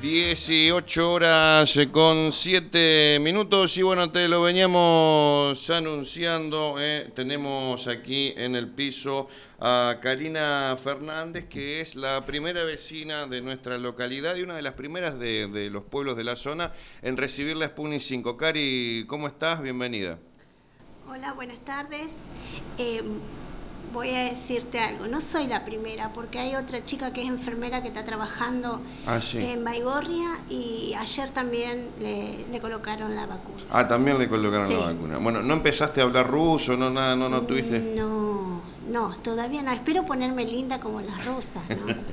18 horas con 7 minutos y bueno, te lo veníamos anunciando. eh, tenemos aquí en el piso a Karina Fernández, que es la primera vecina de nuestra localidad y una de las primeras de, los pueblos de la zona en recibir la Sputnik 5. Cari, ¿cómo estás? Bienvenida. Hola, buenas tardes. Eh, voy a decirte algo, no soy la primera, porque hay otra chica que es enfermera que está trabajando Ah, sí. en Baigorria y ayer también le, le colocaron la vacuna. Ah, también le colocaron Sí. la vacuna. Bueno, ¿no empezaste a hablar ruso? ¿No, nada, no, no tuviste? No, no, todavía no. Espero ponerme linda como las rusas, ¿no?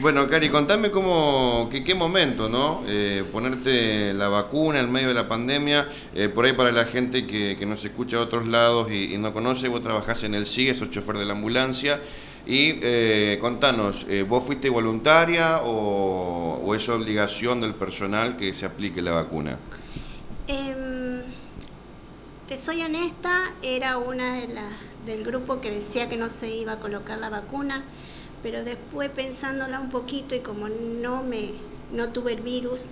Bueno, Cari, contame cómo, que, qué momento, ¿no? Eh, ponerte la vacuna en medio de la pandemia, eh, por ahí para la gente que, que nos escucha de otros lados y, y no conoce, vos trabajás en el CIE, sos chofer de la ambulancia, y eh, contanos, eh, ¿vos fuiste voluntaria o, o es obligación del personal que se aplique la vacuna? Te soy honesta, era una de las del grupo que decía que no se iba a colocar la vacuna, pero después pensándola un poquito y como no me no tuve el virus,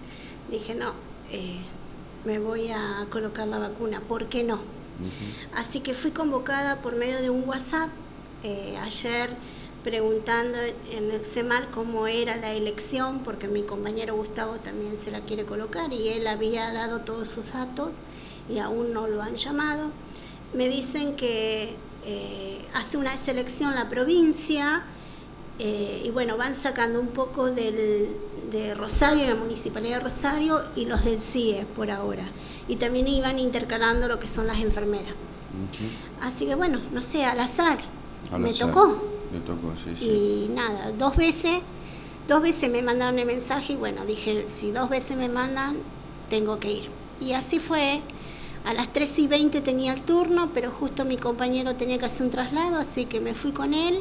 dije no, eh, me voy a colocar la vacuna, ¿por qué no? Así que fui convocada por medio de un WhatsApp eh, ayer preguntando en el CEMAR cómo era la elección, porque mi compañero Gustavo también se la quiere colocar y él había dado todos sus datos y aún no lo han llamado. Me dicen que eh, hace una selección la provincia eh, y bueno, van sacando un poco del, de Rosario, de la Municipalidad de Rosario y los del CIE por ahora. Y también iban intercalando lo que son las enfermeras. Así que bueno, no sé, al azar. Al me azar. tocó. Y nada, dos veces, dos veces me mandaron el mensaje y bueno, dije, si dos veces me mandan, tengo que ir. Y así fue. A las 3 y 20 tenía el turno, pero justo mi compañero tenía que hacer un traslado, así que me fui con él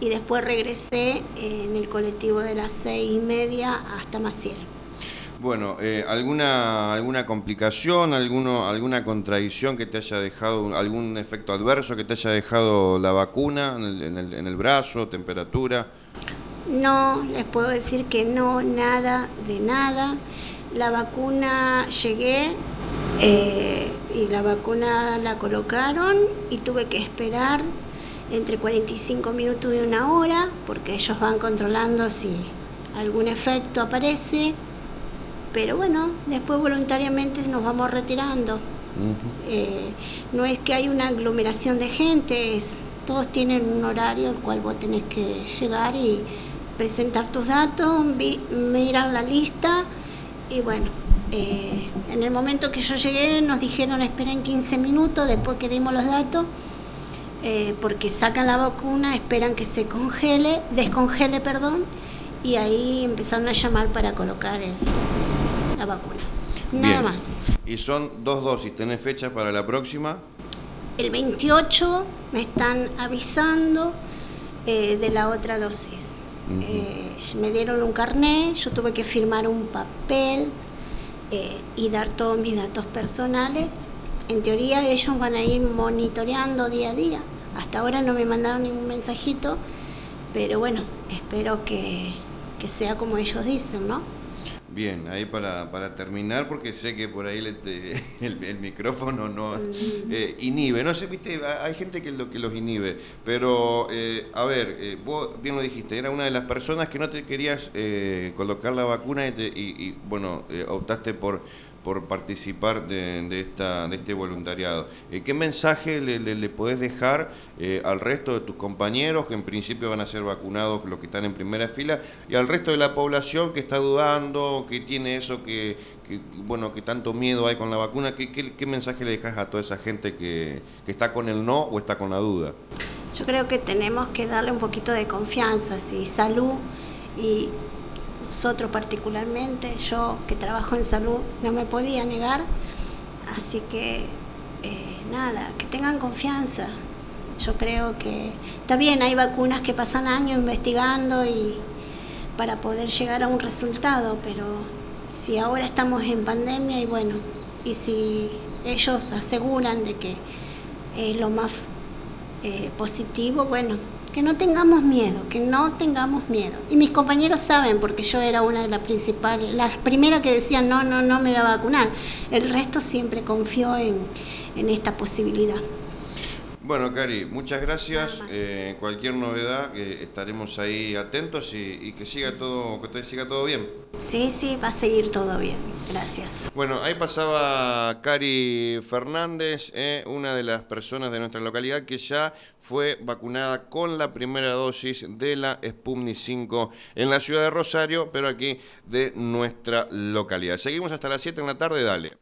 y después regresé en el colectivo de las 6 y media hasta Maciel. Bueno, eh, ¿alguna, ¿alguna complicación, alguno, alguna contradicción que te haya dejado, algún efecto adverso que te haya dejado la vacuna en el, en el- en el brazo, temperatura? No, les puedo decir que no, nada de nada. La vacuna llegué eh, y la vacuna la colocaron y tuve que esperar entre 45 minutos y una hora porque ellos van controlando si algún efecto aparece. Pero bueno, después voluntariamente nos vamos retirando. Eh, no es que hay una aglomeración de gente, es- todos tienen un horario al cual vos tenés que llegar y presentar tus datos, vi- miran la lista y bueno, eh, en el momento que yo llegué nos dijeron esperen 15 minutos después que dimos los datos, eh, porque sacan la vacuna, esperan que se congele, descongele, perdón, y ahí empezaron a llamar para colocar el- la vacuna. Nada Bien. más. Y son dos dosis, ¿tenés fecha para la próxima? El 28 me están avisando eh, de la otra dosis. Eh, me dieron un carné, yo tuve que firmar un papel eh, y dar todos mis datos personales. En teoría ellos van a ir monitoreando día a día. Hasta ahora no me mandaron ningún mensajito, pero bueno, espero que, que sea como ellos dicen, ¿no? Bien, ahí para, para terminar, porque sé que por ahí le te- el, el micrófono no eh, inhibe. No sé, viste, ha- hay gente que, lo, que los inhibe. Pero, eh, a ver, eh, vos bien lo dijiste, era una de las personas que no te querías eh, colocar la vacuna y, te- y- y, bueno, eh, optaste por, por participar de, esta, de este voluntariado. Eh, ¿Qué mensaje le, le- podés dejar eh, al resto de tus compañeros que en principio van a ser vacunados, los que están en primera fila, y al resto de la población que está dudando, que tiene eso, que, bueno, que tanto miedo hay con la vacuna? ¿Qué, qué, qué mensaje le dejas a toda esa gente que, que está con el no o está con la duda? Yo creo que tenemos que darle un poquito de confianza, sí, salud y nosotros particularmente, yo que trabajo en salud no me podía negar, así que eh, nada, que tengan confianza. Yo creo que está bien, hay vacunas que pasan años investigando y para poder llegar a un resultado, pero si ahora estamos en pandemia y bueno, y si ellos aseguran de que es lo más eh, positivo, bueno, que no tengamos miedo, que no tengamos miedo. Y mis compañeros saben, porque yo era una de las principales, la primera que decían no, no, no me voy a vacunar. El resto siempre confió en, en esta posibilidad. Bueno, Cari, muchas gracias. Eh, cualquier novedad, eh, estaremos ahí atentos y, que siga todo, que siga todo bien. Sí, sí, va a seguir todo bien. Gracias. Bueno, ahí pasaba Cari Fernández, eh, una de las personas de nuestra localidad que ya fue vacunada con la primera dosis de la Sputnik 5 en la ciudad de Rosario, pero aquí de nuestra localidad. Seguimos hasta las 7 en la tarde, dale.